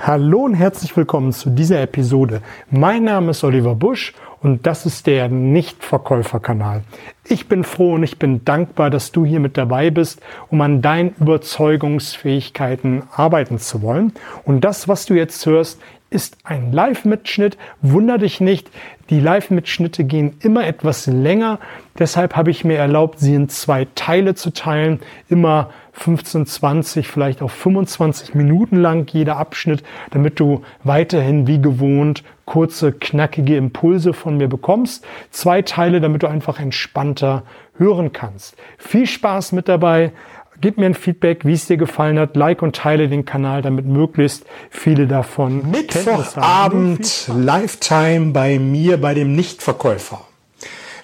Hallo und herzlich willkommen zu dieser Episode. Mein Name ist Oliver Busch und das ist der Nichtverkäuferkanal. Ich bin froh und ich bin dankbar, dass du hier mit dabei bist, um an deinen Überzeugungsfähigkeiten arbeiten zu wollen. Und das, was du jetzt hörst, ist ein Live-Mitschnitt. Wunder dich nicht, die Live-Mitschnitte gehen immer etwas länger. Deshalb habe ich mir erlaubt, sie in zwei Teile zu teilen. Immer 15, 20, vielleicht auch 25 Minuten lang jeder Abschnitt, damit du weiterhin wie gewohnt kurze, knackige Impulse von mir bekommst. Zwei Teile, damit du einfach entspannter hören kannst. Viel Spaß mit dabei. Gib mir ein Feedback, wie es dir gefallen hat. Like und teile den Kanal, damit möglichst viele davon Mittwochabend, Lifetime bei mir, bei dem Nichtverkäufer.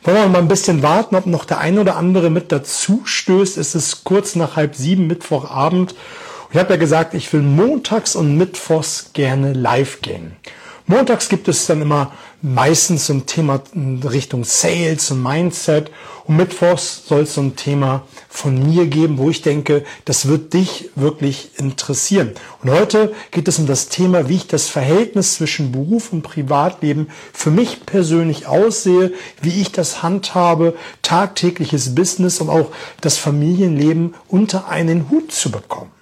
Wollen wir mal ein bisschen warten, ob noch der ein oder andere mit dazu stößt. Es ist kurz nach halb sieben Mittwochabend. Ich habe ja gesagt, ich will montags und mittwochs gerne live gehen. Montags gibt es dann immer meistens so ein Thema in Richtung Sales und Mindset. Und Mittwochs soll es so ein Thema von mir geben, wo ich denke, das wird dich wirklich interessieren. Und heute geht es um das Thema, wie ich das Verhältnis zwischen Beruf und Privatleben für mich persönlich aussehe, wie ich das handhabe, tagtägliches Business und auch das Familienleben unter einen Hut zu bekommen.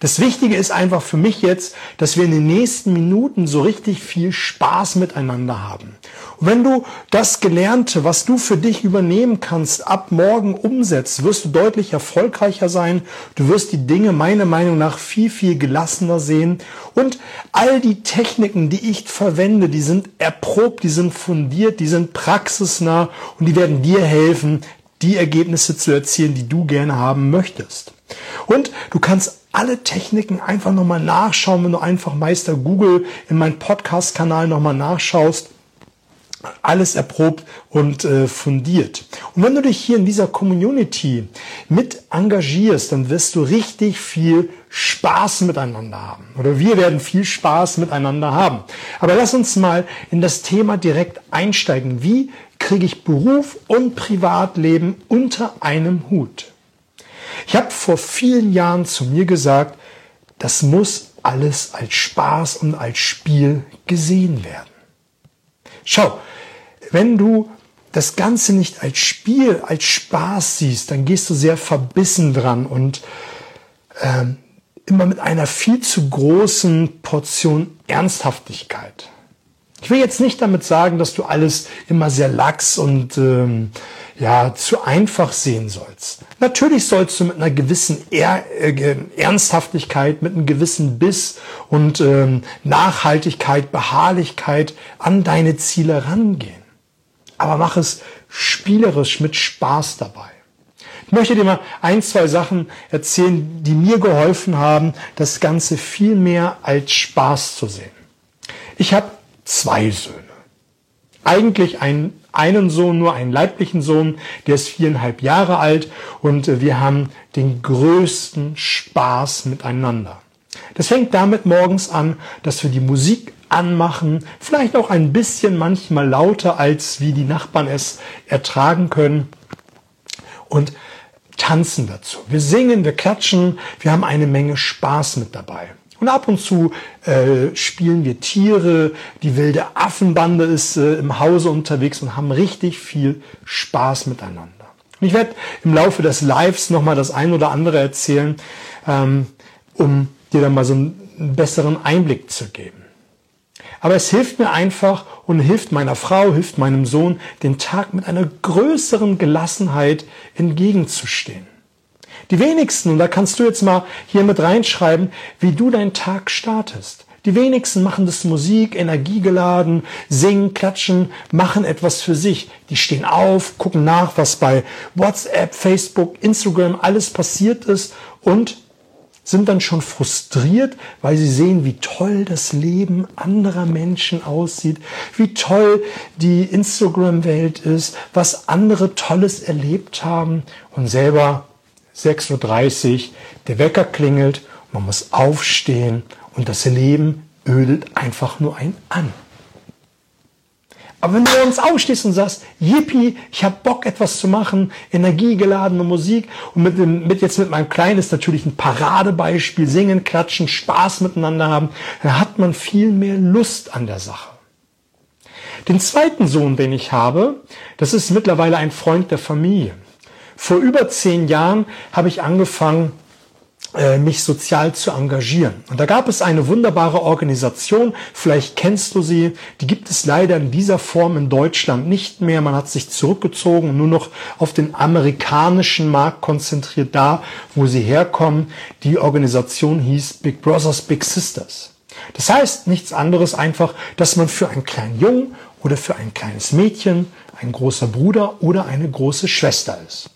Das Wichtige ist einfach für mich jetzt, dass wir in den nächsten Minuten so richtig viel Spaß miteinander haben. Und wenn du das Gelernte, was du für dich übernehmen kannst, ab morgen umsetzt, wirst du deutlich erfolgreicher sein. Du wirst die Dinge meiner Meinung nach viel, viel gelassener sehen. Und all die Techniken, die ich verwende, die sind erprobt, die sind fundiert, die sind praxisnah und die werden dir helfen, die Ergebnisse zu erzielen, die du gerne haben möchtest. Und du kannst alle Techniken einfach nochmal nachschauen, wenn du einfach Meister Google in meinem Podcast-Kanal nochmal nachschaust. Alles erprobt und äh, fundiert. Und wenn du dich hier in dieser Community mit engagierst, dann wirst du richtig viel Spaß miteinander haben. Oder wir werden viel Spaß miteinander haben. Aber lass uns mal in das Thema direkt einsteigen. Wie kriege ich Beruf und Privatleben unter einem Hut? Ich habe vor vielen Jahren zu mir gesagt, das muss alles als Spaß und als Spiel gesehen werden. Schau, wenn du das Ganze nicht als Spiel, als Spaß siehst, dann gehst du sehr verbissen dran und ähm, immer mit einer viel zu großen Portion Ernsthaftigkeit. Ich will jetzt nicht damit sagen, dass du alles immer sehr lax und ähm, ja zu einfach sehen sollst. Natürlich sollst du mit einer gewissen er äh, Ernsthaftigkeit, mit einem gewissen Biss und ähm, Nachhaltigkeit, Beharrlichkeit an deine Ziele rangehen. Aber mach es spielerisch mit Spaß dabei. Ich möchte dir mal ein, zwei Sachen erzählen, die mir geholfen haben, das Ganze viel mehr als Spaß zu sehen. Ich habe zwei Söhne. Eigentlich einen, einen Sohn, nur einen leiblichen Sohn, der ist viereinhalb Jahre alt und äh, wir haben den größten Spaß miteinander. Das fängt damit morgens an, dass wir die Musik anmachen, vielleicht auch ein bisschen manchmal lauter, als wie die Nachbarn es ertragen können und tanzen dazu. Wir singen, wir klatschen, wir haben eine Menge Spaß mit dabei. Und ab und zu äh, spielen wir Tiere. Die wilde Affenbande ist äh, im Hause unterwegs und haben richtig viel Spaß miteinander. Und ich werde im Laufe des Lives nochmal das ein oder andere erzählen, ähm, um dir dann mal so einen besseren Einblick zu geben. Aber es hilft mir einfach und hilft meiner Frau, hilft meinem Sohn, den Tag mit einer größeren Gelassenheit entgegenzustehen. Die wenigsten, und da kannst du jetzt mal hier mit reinschreiben, wie du deinen Tag startest. Die wenigsten machen das Musik, energiegeladen, singen, klatschen, machen etwas für sich. Die stehen auf, gucken nach, was bei WhatsApp, Facebook, Instagram alles passiert ist und sind dann schon frustriert, weil sie sehen, wie toll das Leben anderer Menschen aussieht, wie toll die Instagram-Welt ist, was andere Tolles erlebt haben und selber 6.30 Uhr, der Wecker klingelt, man muss aufstehen und das Leben ödet einfach nur ein an. Aber wenn du uns aufstehst und sagst, yippie, ich habe Bock etwas zu machen, energiegeladene Musik und mit, dem, mit jetzt mit meinem Kleinen ist natürlich ein Paradebeispiel, singen, klatschen, Spaß miteinander haben, dann hat man viel mehr Lust an der Sache. Den zweiten Sohn, den ich habe, das ist mittlerweile ein Freund der Familie. Vor über zehn Jahren habe ich angefangen, äh, mich sozial zu engagieren. Und da gab es eine wunderbare Organisation, vielleicht kennst du sie, die gibt es leider in dieser Form in Deutschland nicht mehr. Man hat sich zurückgezogen und nur noch auf den amerikanischen Markt konzentriert, da wo sie herkommen. Die Organisation hieß Big Brothers Big Sisters. Das heißt nichts anderes einfach, dass man für einen kleinen Jungen oder für ein kleines Mädchen ein großer Bruder oder eine große Schwester ist.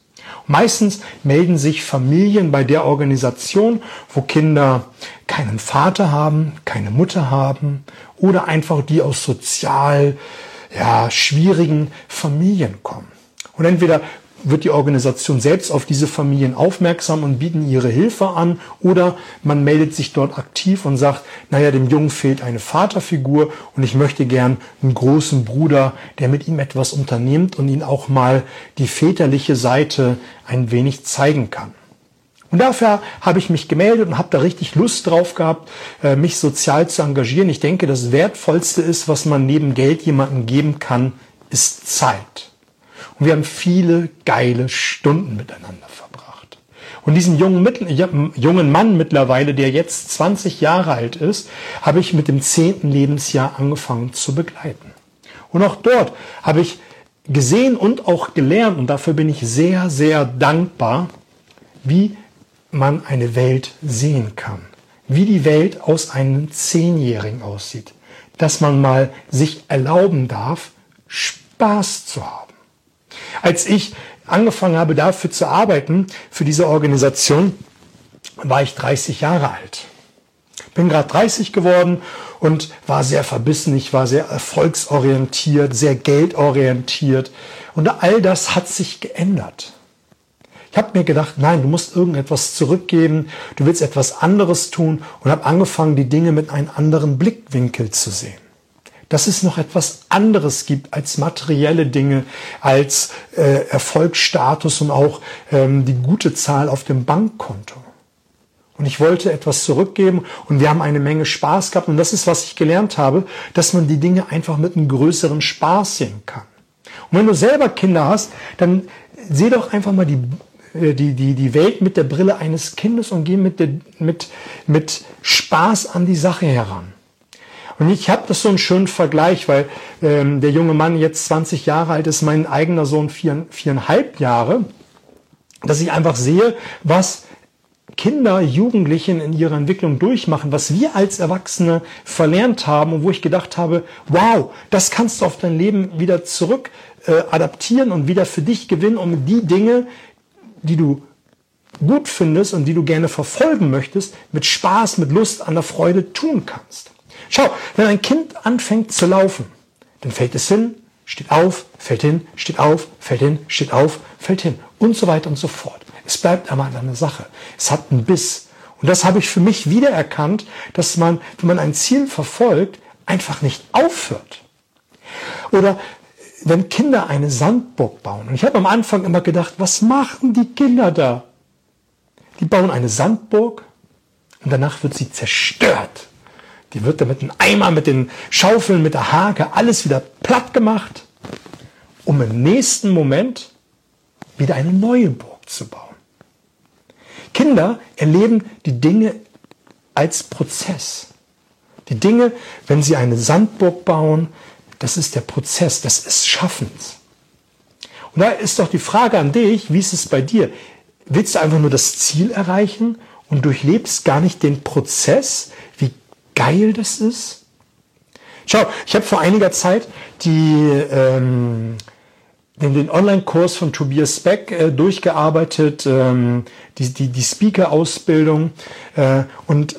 Meistens melden sich Familien bei der Organisation, wo Kinder keinen Vater haben, keine Mutter haben oder einfach die aus sozial ja, schwierigen Familien kommen. Und entweder wird die Organisation selbst auf diese Familien aufmerksam und bieten ihre Hilfe an oder man meldet sich dort aktiv und sagt, naja, dem Jungen fehlt eine Vaterfigur und ich möchte gern einen großen Bruder, der mit ihm etwas unternimmt und ihn auch mal die väterliche Seite ein wenig zeigen kann. Und dafür habe ich mich gemeldet und habe da richtig Lust drauf gehabt, äh, mich sozial zu engagieren. Ich denke, das Wertvollste ist, was man neben Geld jemandem geben kann, ist Zeit. Und wir haben viele geile Stunden miteinander verbracht. Und diesen jungen, jungen Mann mittlerweile, der jetzt 20 Jahre alt ist, habe ich mit dem zehnten Lebensjahr angefangen zu begleiten. Und auch dort habe ich gesehen und auch gelernt, und dafür bin ich sehr, sehr dankbar, wie man eine Welt sehen kann. Wie die Welt aus einem Zehnjährigen aussieht. Dass man mal sich erlauben darf, Spaß zu haben. Als ich angefangen habe, dafür zu arbeiten, für diese Organisation, war ich 30 Jahre alt. Bin gerade 30 geworden und war sehr verbissen. Ich war sehr erfolgsorientiert, sehr geldorientiert. Und all das hat sich geändert. Ich habe mir gedacht, nein, du musst irgendetwas zurückgeben, du willst etwas anderes tun und habe angefangen, die Dinge mit einem anderen Blickwinkel zu sehen dass es noch etwas anderes gibt als materielle Dinge, als äh, Erfolgsstatus und auch ähm, die gute Zahl auf dem Bankkonto. Und ich wollte etwas zurückgeben und wir haben eine Menge Spaß gehabt. Und das ist, was ich gelernt habe, dass man die Dinge einfach mit einem größeren Spaß sehen kann. Und wenn du selber Kinder hast, dann seh doch einfach mal die, äh, die, die, die Welt mit der Brille eines Kindes und geh mit, der, mit, mit Spaß an die Sache heran. Und ich habe das so einen schönen Vergleich, weil ähm, der junge Mann jetzt 20 Jahre alt ist, mein eigener Sohn vier, viereinhalb Jahre, dass ich einfach sehe, was Kinder, Jugendlichen in ihrer Entwicklung durchmachen, was wir als Erwachsene verlernt haben und wo ich gedacht habe, wow, das kannst du auf dein Leben wieder zurück äh, adaptieren und wieder für dich gewinnen, um die Dinge, die du gut findest und die du gerne verfolgen möchtest, mit Spaß, mit Lust, an der Freude tun kannst. Schau, wenn ein Kind anfängt zu laufen, dann fällt es hin, steht auf, fällt hin, steht auf, fällt hin, steht auf, fällt hin und so weiter und so fort. Es bleibt aber an einer Sache. Es hat einen Biss. Und das habe ich für mich wiedererkannt, dass man, wenn man ein Ziel verfolgt, einfach nicht aufhört. Oder wenn Kinder eine Sandburg bauen. Und ich habe am Anfang immer gedacht, was machen die Kinder da? Die bauen eine Sandburg und danach wird sie zerstört. Die wird dann mit dem Eimer, mit den Schaufeln, mit der Hake alles wieder platt gemacht, um im nächsten Moment wieder eine neue Burg zu bauen. Kinder erleben die Dinge als Prozess. Die Dinge, wenn sie eine Sandburg bauen, das ist der Prozess des Schaffens. Und da ist doch die Frage an dich, wie ist es bei dir? Willst du einfach nur das Ziel erreichen und durchlebst gar nicht den Prozess, geil das ist? Schau, ich habe vor einiger Zeit die, ähm, den, den Online-Kurs von Tobias Beck äh, durchgearbeitet, ähm, die, die, die Speaker-Ausbildung. Äh, und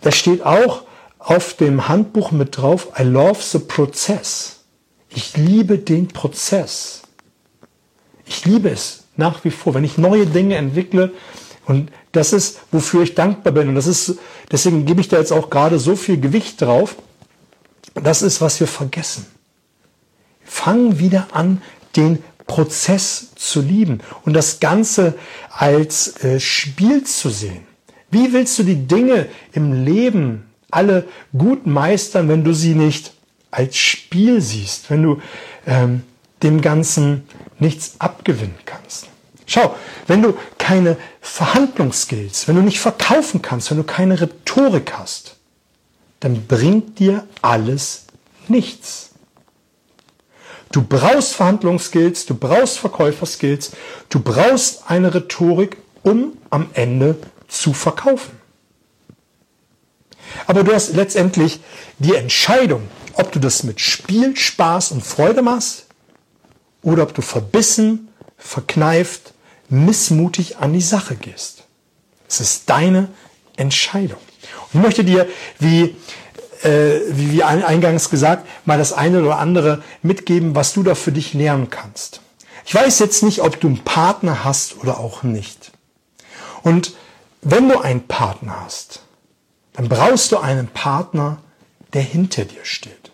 da steht auch auf dem Handbuch mit drauf, I love the process. Ich liebe den Prozess. Ich liebe es nach wie vor. Wenn ich neue Dinge entwickle, und das ist, wofür ich dankbar bin. Und das ist, deswegen gebe ich da jetzt auch gerade so viel Gewicht drauf. Das ist, was wir vergessen. fang wieder an, den Prozess zu lieben und das Ganze als äh, Spiel zu sehen. Wie willst du die Dinge im Leben alle gut meistern, wenn du sie nicht als Spiel siehst, wenn du ähm, dem Ganzen nichts abgewinnen kannst? Schau, wenn du keine Verhandlungsskills, wenn du nicht verkaufen kannst, wenn du keine Rhetorik hast, dann bringt dir alles nichts. Du brauchst Verhandlungsskills, du brauchst Verkäuferskills, du brauchst eine Rhetorik, um am Ende zu verkaufen. Aber du hast letztendlich die Entscheidung, ob du das mit Spiel, Spaß und Freude machst oder ob du verbissen, verkneift, missmutig an die Sache gehst. Es ist deine Entscheidung. Und ich möchte dir, wie äh, wie, wie eingangs gesagt, mal das eine oder andere mitgeben, was du da für dich lernen kannst. Ich weiß jetzt nicht, ob du einen Partner hast oder auch nicht. Und wenn du einen Partner hast, dann brauchst du einen Partner, der hinter dir steht.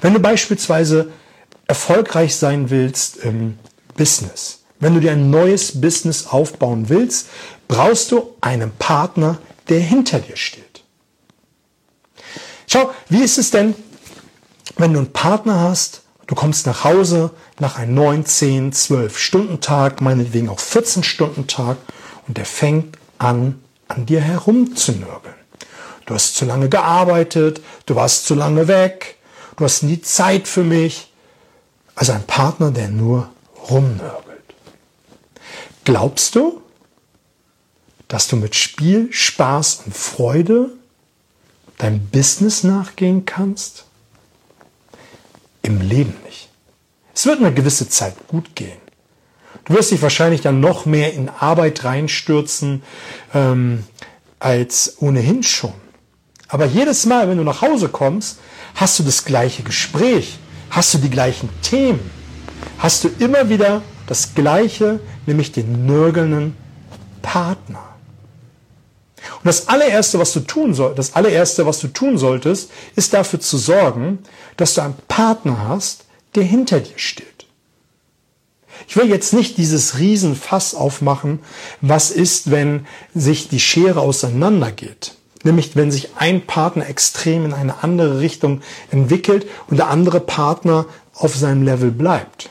Wenn du beispielsweise erfolgreich sein willst im Business, wenn du dir ein neues Business aufbauen willst, brauchst du einen Partner, der hinter dir steht. Schau, wie ist es denn, wenn du einen Partner hast, du kommst nach Hause nach einem 9, 10, 12 Stunden Tag, meinetwegen auch 14 Stunden Tag und der fängt an, an dir herumzunörgeln. Du hast zu lange gearbeitet, du warst zu lange weg, du hast nie Zeit für mich. Also ein Partner, der nur rumnörgelt. Glaubst du, dass du mit Spiel, Spaß und Freude deinem Business nachgehen kannst? Im Leben nicht. Es wird eine gewisse Zeit gut gehen. Du wirst dich wahrscheinlich dann noch mehr in Arbeit reinstürzen ähm, als ohnehin schon. Aber jedes Mal, wenn du nach Hause kommst, hast du das gleiche Gespräch, hast du die gleichen Themen, hast du immer wieder das gleiche, nämlich den nörgelnden Partner. Und das allererste, was du tun soll, das allererste, was du tun solltest, ist dafür zu sorgen, dass du einen Partner hast, der hinter dir steht. Ich will jetzt nicht dieses Riesenfass aufmachen, was ist, wenn sich die Schere auseinandergeht. Nämlich, wenn sich ein Partner extrem in eine andere Richtung entwickelt und der andere Partner auf seinem Level bleibt.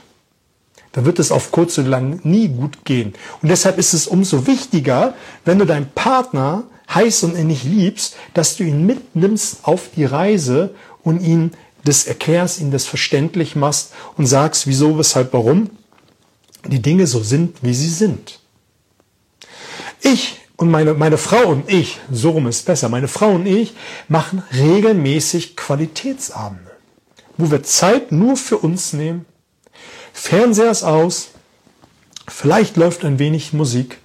Da wird es auf kurz oder lang nie gut gehen. Und deshalb ist es umso wichtiger, wenn du deinen Partner heiß und innig liebst, dass du ihn mitnimmst auf die Reise und ihn das erklärst, ihn das verständlich machst und sagst, wieso, weshalb, warum die Dinge so sind, wie sie sind. Ich und meine, meine Frau und ich, so rum ist besser, meine Frau und ich machen regelmäßig Qualitätsabende, wo wir Zeit nur für uns nehmen. Fernseher ist aus, vielleicht läuft ein wenig Musik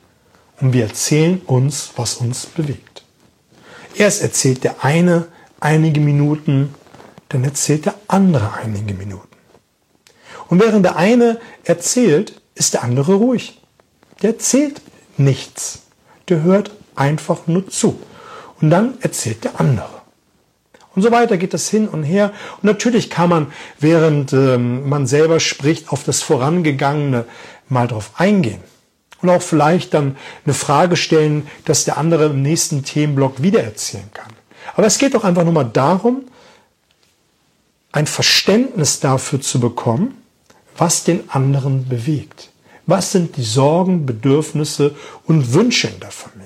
und wir erzählen uns, was uns bewegt. Erst erzählt der eine einige Minuten, dann erzählt der andere einige Minuten. Und während der eine erzählt, ist der andere ruhig. Der erzählt nichts. Der hört einfach nur zu. Und dann erzählt der andere. Und so weiter geht das hin und her. Und natürlich kann man, während ähm, man selber spricht, auf das Vorangegangene mal drauf eingehen und auch vielleicht dann eine Frage stellen, dass der andere im nächsten Themenblock wiedererzählen kann. Aber es geht doch einfach nur mal darum, ein Verständnis dafür zu bekommen, was den anderen bewegt. Was sind die Sorgen, Bedürfnisse und Wünsche Familie?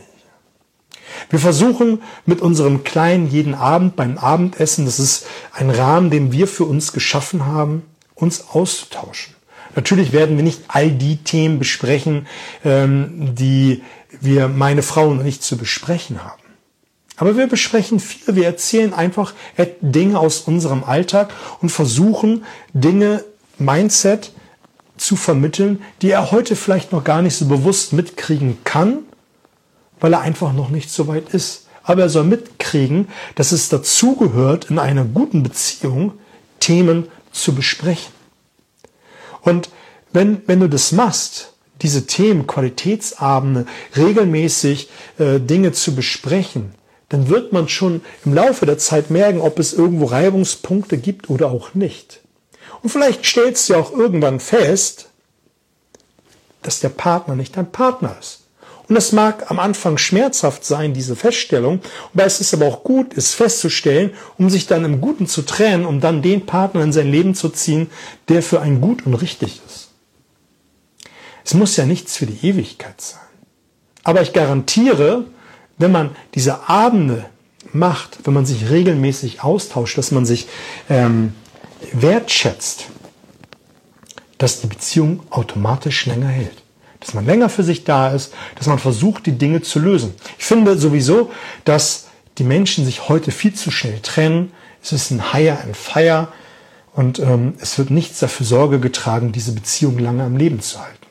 Wir versuchen mit unserem Kleinen jeden Abend beim Abendessen, das ist ein Rahmen, den wir für uns geschaffen haben, uns auszutauschen. Natürlich werden wir nicht all die Themen besprechen, ähm, die wir, meine Frau und ich, zu besprechen haben. Aber wir besprechen viel. Wir erzählen einfach Dinge aus unserem Alltag und versuchen Dinge, Mindset zu vermitteln, die er heute vielleicht noch gar nicht so bewusst mitkriegen kann, weil er einfach noch nicht so weit ist. Aber er soll mitkriegen, dass es dazugehört, in einer guten Beziehung Themen zu besprechen. Und wenn, wenn du das machst, diese Themen, Qualitätsabende, regelmäßig äh, Dinge zu besprechen, dann wird man schon im Laufe der Zeit merken, ob es irgendwo Reibungspunkte gibt oder auch nicht. Und vielleicht stellst du auch irgendwann fest, dass der Partner nicht dein Partner ist. Und das mag am Anfang schmerzhaft sein, diese Feststellung, aber es ist aber auch gut, es festzustellen, um sich dann im Guten zu trennen, um dann den Partner in sein Leben zu ziehen, der für einen gut und richtig ist. Es muss ja nichts für die Ewigkeit sein. Aber ich garantiere, wenn man diese Abende macht, wenn man sich regelmäßig austauscht, dass man sich ähm, wertschätzt, dass die Beziehung automatisch länger hält. Dass man länger für sich da ist, dass man versucht, die Dinge zu lösen. Ich finde sowieso, dass die Menschen sich heute viel zu schnell trennen. Es ist ein Hire and Fire und ähm, es wird nichts dafür Sorge getragen, diese Beziehung lange am Leben zu halten.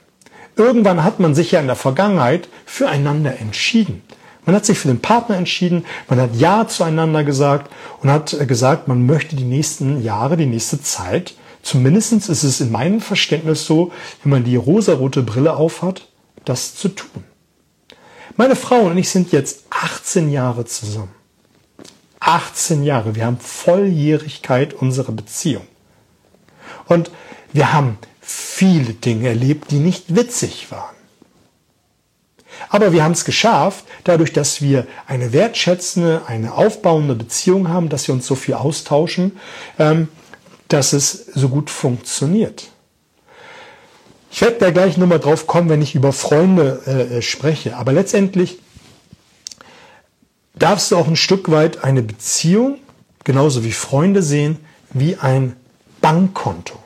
Irgendwann hat man sich ja in der Vergangenheit füreinander entschieden. Man hat sich für den Partner entschieden, man hat Ja zueinander gesagt und hat äh, gesagt, man möchte die nächsten Jahre, die nächste Zeit, zumindest ist es in meinem Verständnis so, wenn man die rosarote Brille aufhat, das zu tun. Meine Frau und ich sind jetzt 18 Jahre zusammen. 18 Jahre. Wir haben Volljährigkeit unserer Beziehung. Und wir haben viele Dinge erlebt, die nicht witzig waren. Aber wir haben es geschafft, dadurch, dass wir eine wertschätzende, eine aufbauende Beziehung haben, dass wir uns so viel austauschen, ähm, dass es so gut funktioniert. Ich werde da gleich nochmal drauf kommen, wenn ich über Freunde äh, äh, spreche. Aber letztendlich darfst du auch ein Stück weit eine Beziehung, genauso wie Freunde sehen, wie ein Bankkonto.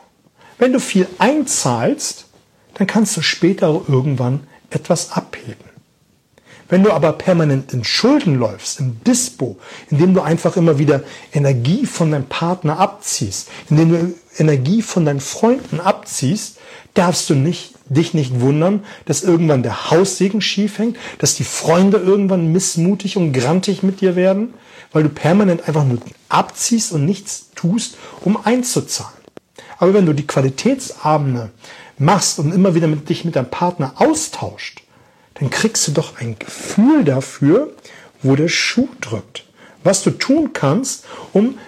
Wenn du viel einzahlst, dann kannst du später irgendwann etwas abheben. Wenn du aber permanent in Schulden läufst, im Dispo, indem du einfach immer wieder Energie von deinem Partner abziehst, indem du Energie von deinen Freunden abziehst, darfst du nicht, dich nicht wundern, dass irgendwann der Haussegen schief hängt, dass die Freunde irgendwann missmutig und grantig mit dir werden, weil du permanent einfach nur abziehst und nichts tust, um einzuzahlen. Aber wenn du die Qualitätsabende machst und immer wieder mit dich mit deinem Partner austauscht, dann kriegst du doch ein Gefühl dafür, wo der Schuh drückt. Was du tun kannst, um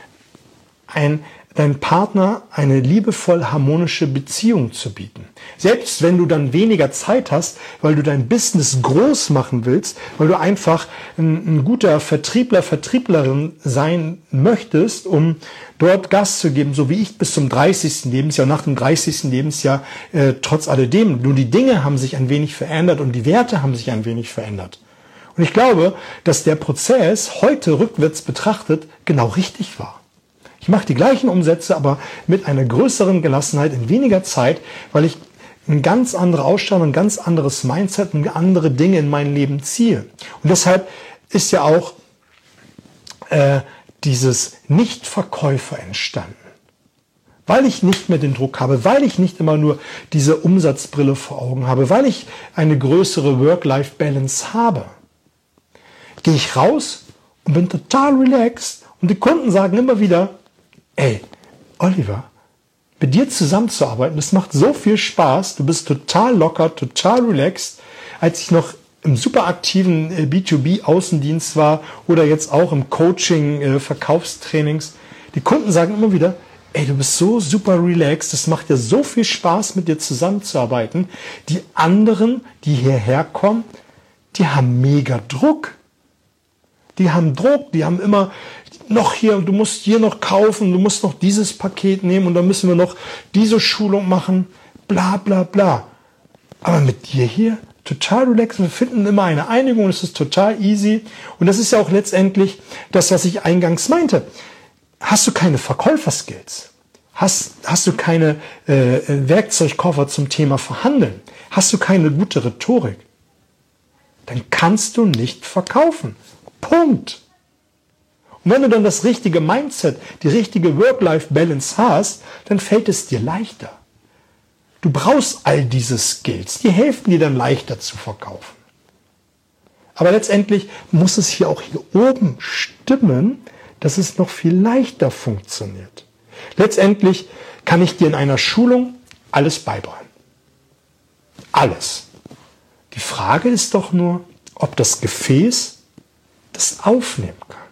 ein deinem Partner eine liebevoll harmonische Beziehung zu bieten. Selbst wenn du dann weniger Zeit hast, weil du dein Business groß machen willst, weil du einfach ein, ein guter Vertriebler, Vertrieblerin sein möchtest, um dort Gas zu geben, so wie ich bis zum 30. Lebensjahr, nach dem 30. Lebensjahr, äh, trotz alledem. Nur die Dinge haben sich ein wenig verändert und die Werte haben sich ein wenig verändert. Und ich glaube, dass der Prozess heute rückwärts betrachtet genau richtig war. Ich mache die gleichen Umsätze, aber mit einer größeren Gelassenheit in weniger Zeit, weil ich eine ganz andere Ausstrahlung, ein ganz anderes Mindset und andere Dinge in mein Leben ziehe. Und deshalb ist ja auch äh, dieses Nichtverkäufer entstanden. Weil ich nicht mehr den Druck habe, weil ich nicht immer nur diese Umsatzbrille vor Augen habe, weil ich eine größere Work-Life-Balance habe, gehe ich raus und bin total relaxed und die Kunden sagen immer wieder, ey, Oliver, mit dir zusammenzuarbeiten, das macht so viel Spaß, du bist total locker, total relaxed. Als ich noch im super aktiven äh, B2B-Außendienst war oder jetzt auch im Coaching, äh, Verkaufstrainings, die Kunden sagen immer wieder, ey, du bist so super relaxed, das macht dir so viel Spaß, mit dir zusammenzuarbeiten. Die anderen, die hierher kommen, die haben mega Druck. Die haben Druck, die haben immer noch hier, du musst hier noch kaufen, du musst noch dieses Paket nehmen und dann müssen wir noch diese Schulung machen, bla bla bla. Aber mit dir hier total relaxed, wir finden immer eine Einigung, es ist total easy und das ist ja auch letztendlich das, was ich eingangs meinte. Hast du keine Verkäuferskills? Hast, hast du keine äh, Werkzeugkoffer zum Thema Verhandeln? Hast du keine gute Rhetorik? Dann kannst du nicht verkaufen. Punkt. Und wenn du dann das richtige Mindset, die richtige Work-Life-Balance hast, dann fällt es dir leichter. Du brauchst all diese Skills, die helfen dir dann leichter zu verkaufen. Aber letztendlich muss es hier auch hier oben stimmen, dass es noch viel leichter funktioniert. Letztendlich kann ich dir in einer Schulung alles beibringen. Alles. Die Frage ist doch nur, ob das Gefäß das aufnehmen kann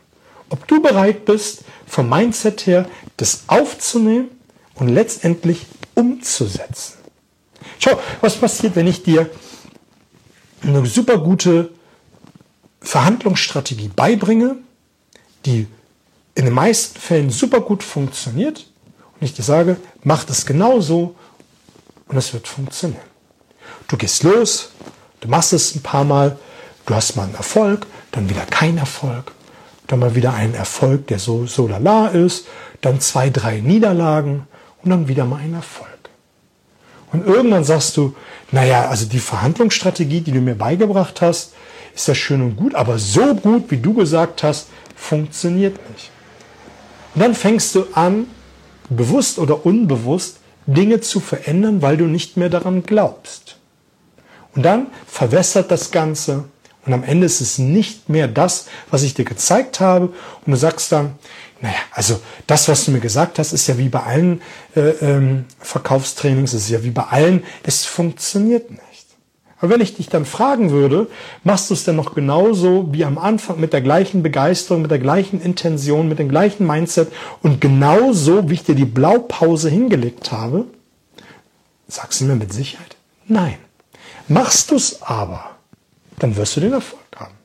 ob du bereit bist, vom Mindset her das aufzunehmen und letztendlich umzusetzen. Schau, was passiert, wenn ich dir eine super gute Verhandlungsstrategie beibringe, die in den meisten Fällen super gut funktioniert und ich dir sage, mach das genauso und es wird funktionieren. Du gehst los, du machst es ein paar Mal, du hast mal einen Erfolg, dann wieder kein Erfolg, dann mal wieder einen Erfolg, der so, so lala ist, dann zwei, drei Niederlagen und dann wieder mal ein Erfolg. Und irgendwann sagst du, naja, also die Verhandlungsstrategie, die du mir beigebracht hast, ist ja schön und gut, aber so gut, wie du gesagt hast, funktioniert nicht. Und dann fängst du an, bewusst oder unbewusst, Dinge zu verändern, weil du nicht mehr daran glaubst. Und dann verwässert das Ganze und am Ende ist es nicht mehr das, was ich dir gezeigt habe. Und du sagst dann, naja, also das, was du mir gesagt hast, ist ja wie bei allen äh, ähm, Verkaufstrainings, ist ja wie bei allen, es funktioniert nicht. Aber wenn ich dich dann fragen würde, machst du es denn noch genauso wie am Anfang mit der gleichen Begeisterung, mit der gleichen Intention, mit dem gleichen Mindset und genauso, wie ich dir die Blaupause hingelegt habe? Sagst du mir mit Sicherheit? Nein. Machst du es aber, dann wirst du den Erfolg haben.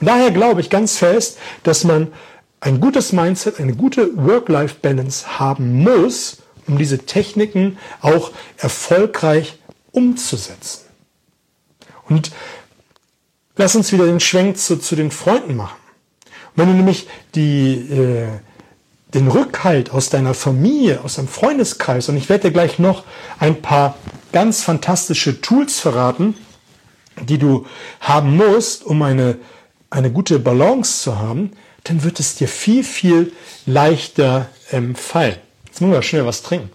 Und daher glaube ich ganz fest, dass man ein gutes Mindset, eine gute Work-Life-Balance haben muss, um diese Techniken auch erfolgreich umzusetzen. Und lass uns wieder den Schwenk zu, zu den Freunden machen. wenn du nämlich die, äh, den Rückhalt aus deiner Familie, aus deinem Freundeskreis, und ich werde dir gleich noch ein paar ganz fantastische Tools verraten, die du haben musst, um eine, eine gute Balance zu haben, dann wird es dir viel, viel leichter ähm, fallen. Jetzt muss man schnell was trinken.